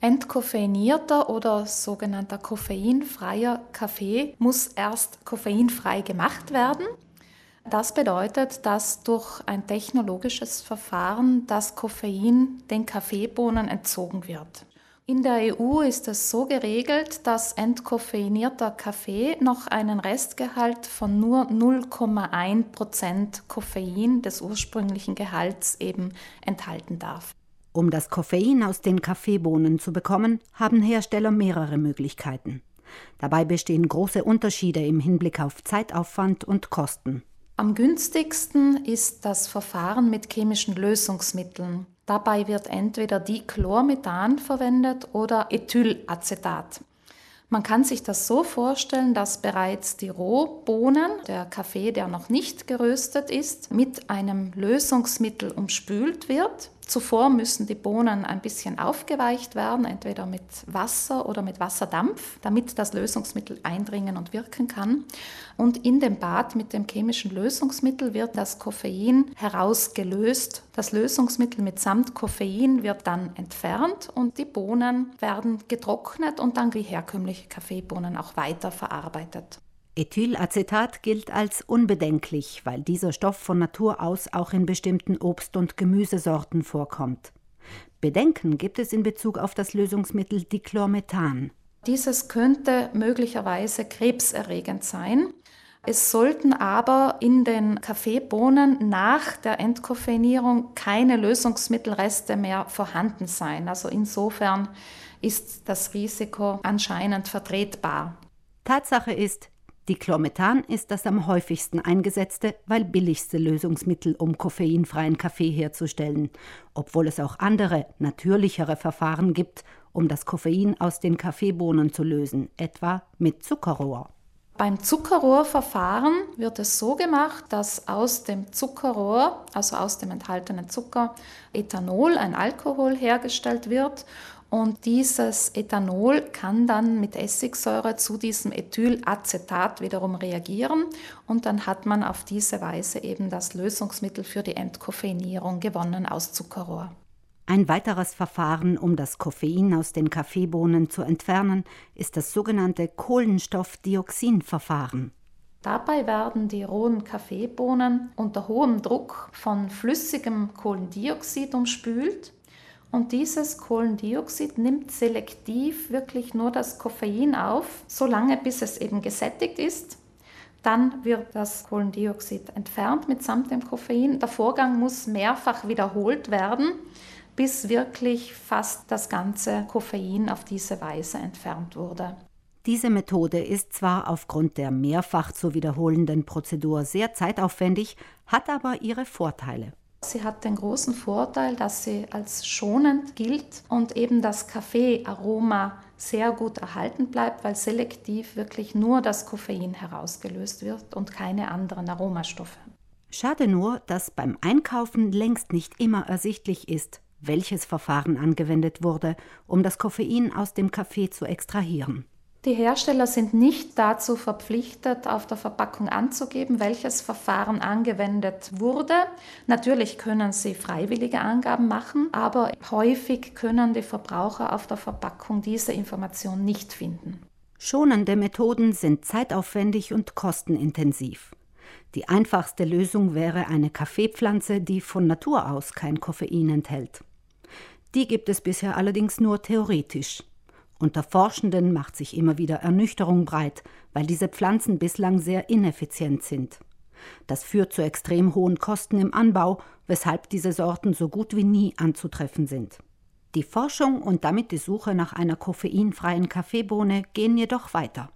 Entkoffeinierter oder sogenannter koffeinfreier Kaffee muss erst koffeinfrei gemacht werden. Das bedeutet, dass durch ein technologisches Verfahren das Koffein den Kaffeebohnen entzogen wird. In der EU ist es so geregelt, dass entkoffeinierter Kaffee noch einen Restgehalt von nur 0,1 Prozent Koffein des ursprünglichen Gehalts eben enthalten darf. Um das Koffein aus den Kaffeebohnen zu bekommen, haben Hersteller mehrere Möglichkeiten. Dabei bestehen große Unterschiede im Hinblick auf Zeitaufwand und Kosten. Am günstigsten ist das Verfahren mit chemischen Lösungsmitteln. Dabei wird entweder Dichlormethan verwendet oder Ethylacetat. Man kann sich das so vorstellen, dass bereits die Rohbohnen, der Kaffee, der noch nicht geröstet ist, mit einem Lösungsmittel umspült wird. Zuvor müssen die Bohnen ein bisschen aufgeweicht werden, entweder mit Wasser oder mit Wasserdampf, damit das Lösungsmittel eindringen und wirken kann. Und in dem Bad mit dem chemischen Lösungsmittel wird das Koffein herausgelöst. Das Lösungsmittel mitsamt Koffein wird dann entfernt und die Bohnen werden getrocknet und dann wie herkömmliche Kaffeebohnen auch weiter verarbeitet. Ethylacetat gilt als unbedenklich, weil dieser Stoff von Natur aus auch in bestimmten Obst- und Gemüsesorten vorkommt. Bedenken gibt es in Bezug auf das Lösungsmittel Dichlormethan. Dieses könnte möglicherweise krebserregend sein. Es sollten aber in den Kaffeebohnen nach der Entkoffeinierung keine Lösungsmittelreste mehr vorhanden sein. Also insofern ist das Risiko anscheinend vertretbar. Tatsache ist, Dichlormethan ist das am häufigsten eingesetzte, weil billigste Lösungsmittel, um koffeinfreien Kaffee herzustellen, obwohl es auch andere, natürlichere Verfahren gibt, um das Koffein aus den Kaffeebohnen zu lösen, etwa mit Zuckerrohr. Beim Zuckerrohrverfahren wird es so gemacht, dass aus dem Zuckerrohr, also aus dem enthaltenen Zucker, Ethanol, ein Alkohol hergestellt wird und dieses Ethanol kann dann mit Essigsäure zu diesem Ethylacetat wiederum reagieren und dann hat man auf diese Weise eben das Lösungsmittel für die Entkoffeinierung gewonnen aus Zuckerrohr. Ein weiteres Verfahren, um das Koffein aus den Kaffeebohnen zu entfernen, ist das sogenannte Kohlenstoffdioxinverfahren. Dabei werden die rohen Kaffeebohnen unter hohem Druck von flüssigem Kohlendioxid umspült und dieses Kohlendioxid nimmt selektiv wirklich nur das Koffein auf, solange bis es eben gesättigt ist. Dann wird das Kohlendioxid entfernt mitsamt dem Koffein. Der Vorgang muss mehrfach wiederholt werden, bis wirklich fast das ganze Koffein auf diese Weise entfernt wurde. Diese Methode ist zwar aufgrund der mehrfach zu wiederholenden Prozedur sehr zeitaufwendig, hat aber ihre Vorteile. Sie hat den großen Vorteil, dass sie als schonend gilt und eben das Kaffeearoma sehr gut erhalten bleibt, weil selektiv wirklich nur das Koffein herausgelöst wird und keine anderen Aromastoffe. Schade nur, dass beim Einkaufen längst nicht immer ersichtlich ist, welches Verfahren angewendet wurde, um das Koffein aus dem Kaffee zu extrahieren. Die Hersteller sind nicht dazu verpflichtet, auf der Verpackung anzugeben, welches Verfahren angewendet wurde. Natürlich können sie freiwillige Angaben machen, aber häufig können die Verbraucher auf der Verpackung diese Information nicht finden. Schonende Methoden sind zeitaufwendig und kostenintensiv. Die einfachste Lösung wäre eine Kaffeepflanze, die von Natur aus kein Koffein enthält. Die gibt es bisher allerdings nur theoretisch. Unter Forschenden macht sich immer wieder Ernüchterung breit, weil diese Pflanzen bislang sehr ineffizient sind. Das führt zu extrem hohen Kosten im Anbau, weshalb diese Sorten so gut wie nie anzutreffen sind. Die Forschung und damit die Suche nach einer koffeinfreien Kaffeebohne gehen jedoch weiter.